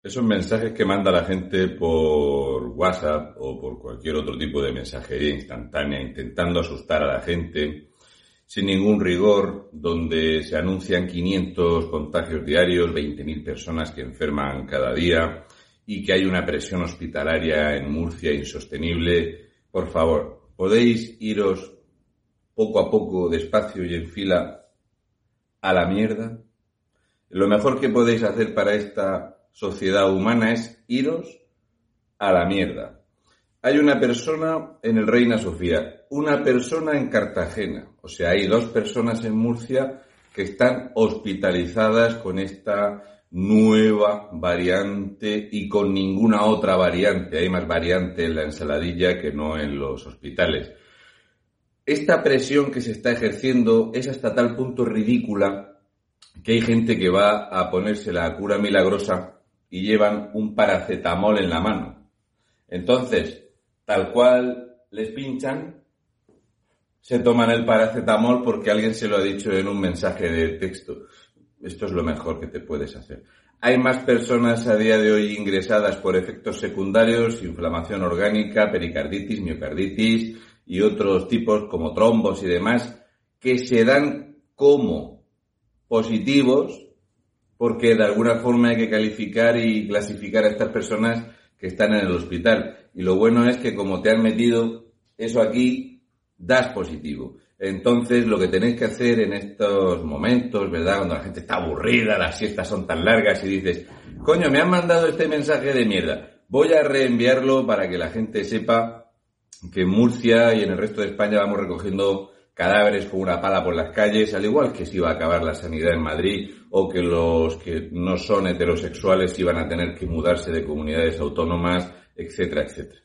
Esos mensajes que manda la gente por WhatsApp o por cualquier otro tipo de mensajería instantánea intentando asustar a la gente sin ningún rigor, donde se anuncian 500 contagios diarios, 20.000 personas que enferman cada día y que hay una presión hospitalaria en Murcia insostenible. Por favor, ¿podéis iros poco a poco, despacio y en fila a la mierda? Lo mejor que podéis hacer para esta sociedad humana es iros a la mierda. Hay una persona en el Reina Sofía, una persona en Cartagena, o sea, hay dos personas en Murcia que están hospitalizadas con esta nueva variante y con ninguna otra variante. Hay más variante en la ensaladilla que no en los hospitales. Esta presión que se está ejerciendo es hasta tal punto ridícula que hay gente que va a ponerse la cura milagrosa y llevan un paracetamol en la mano. Entonces, tal cual les pinchan, se toman el paracetamol porque alguien se lo ha dicho en un mensaje de texto. Esto es lo mejor que te puedes hacer. Hay más personas a día de hoy ingresadas por efectos secundarios, inflamación orgánica, pericarditis, miocarditis y otros tipos como trombos y demás, que se dan como positivos porque de alguna forma hay que calificar y clasificar a estas personas que están en el hospital. Y lo bueno es que como te han metido eso aquí, das positivo. Entonces, lo que tenéis que hacer en estos momentos, ¿verdad? Cuando la gente está aburrida, las siestas son tan largas y dices, coño, me han mandado este mensaje de mierda. Voy a reenviarlo para que la gente sepa que en Murcia y en el resto de España vamos recogiendo cadáveres con una pala por las calles, al igual que se iba a acabar la sanidad en Madrid o que los que no son heterosexuales iban a tener que mudarse de comunidades autónomas, etcétera, etcétera.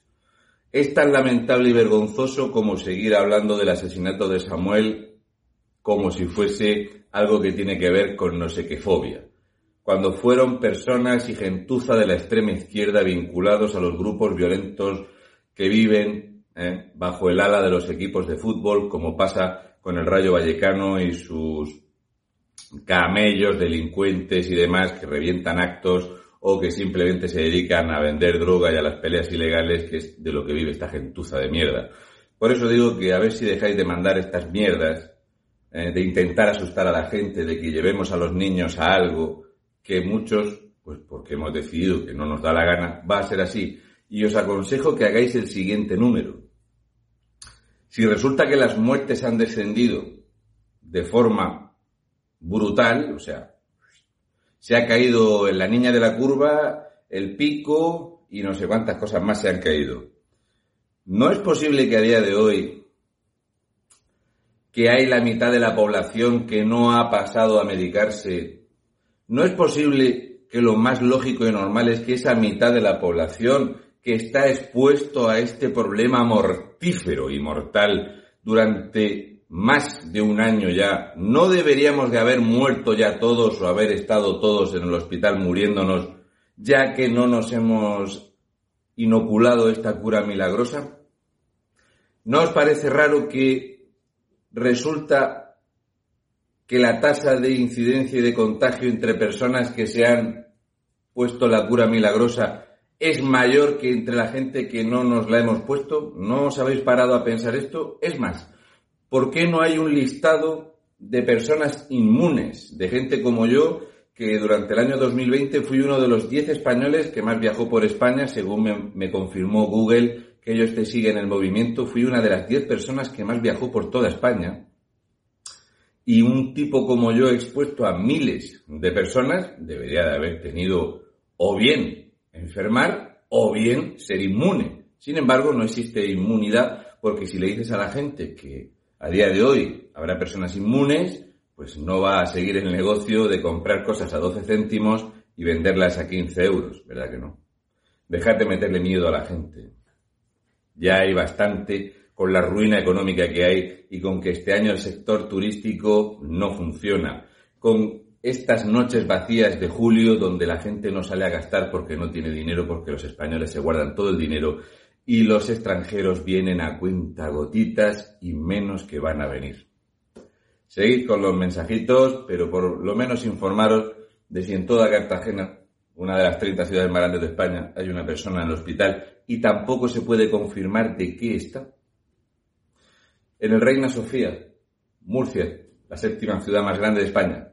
Es tan lamentable y vergonzoso como seguir hablando del asesinato de Samuel como si fuese algo que tiene que ver con no sé qué fobia. Cuando fueron personas y gentuza de la extrema izquierda vinculados a los grupos violentos que viven ¿eh? bajo el ala de los equipos de fútbol, como pasa con el Rayo Vallecano y sus camellos, delincuentes y demás que revientan actos o que simplemente se dedican a vender droga y a las peleas ilegales, que es de lo que vive esta gentuza de mierda. Por eso digo que a ver si dejáis de mandar estas mierdas, ¿eh? de intentar asustar a la gente, de que llevemos a los niños a algo que muchos, pues porque hemos decidido que no nos da la gana, va a ser así. Y os aconsejo que hagáis el siguiente número. Si resulta que las muertes han descendido de forma brutal, o sea, se ha caído en la niña de la curva, el pico y no sé cuántas cosas más se han caído. No es posible que a día de hoy, que hay la mitad de la población que no ha pasado a medicarse, no es posible que lo más lógico y normal es que esa mitad de la población que está expuesto a este problema mortífero y mortal durante más de un año ya, ¿no deberíamos de haber muerto ya todos o haber estado todos en el hospital muriéndonos ya que no nos hemos inoculado esta cura milagrosa? ¿No os parece raro que resulta que la tasa de incidencia y de contagio entre personas que se han puesto la cura milagrosa es mayor que entre la gente que no nos la hemos puesto? ¿No os habéis parado a pensar esto? Es más, ¿por qué no hay un listado de personas inmunes, de gente como yo, que durante el año 2020 fui uno de los 10 españoles que más viajó por España, según me, confirmó Google, que ellos te siguen el movimiento, fui una de las 10 personas que más viajó por toda España. Y un tipo como yo expuesto a miles de personas debería de haber tenido o bien enfermar o bien ser inmune. Sin embargo, no existe inmunidad porque si le dices a la gente que a día de hoy habrá personas inmunes, pues no va a seguir el negocio de comprar cosas a 12 céntimos y venderlas a 15 euros, ¿verdad que no? Dejad meterle miedo a la gente. Ya hay bastante con la ruina económica que hay y con que este año el sector turístico no funciona, con estas noches vacías de julio donde la gente no sale a gastar porque no tiene dinero, porque los españoles se guardan todo el dinero y los extranjeros vienen a cuenta gotitas y menos que van a venir. Seguid con los mensajitos, pero por lo menos informaros de si en toda Cartagena, una de las 30 ciudades más grandes de España, hay una persona en el hospital y tampoco se puede confirmar de qué está. En el Reina Sofía, Murcia, la séptima ciudad más grande de España,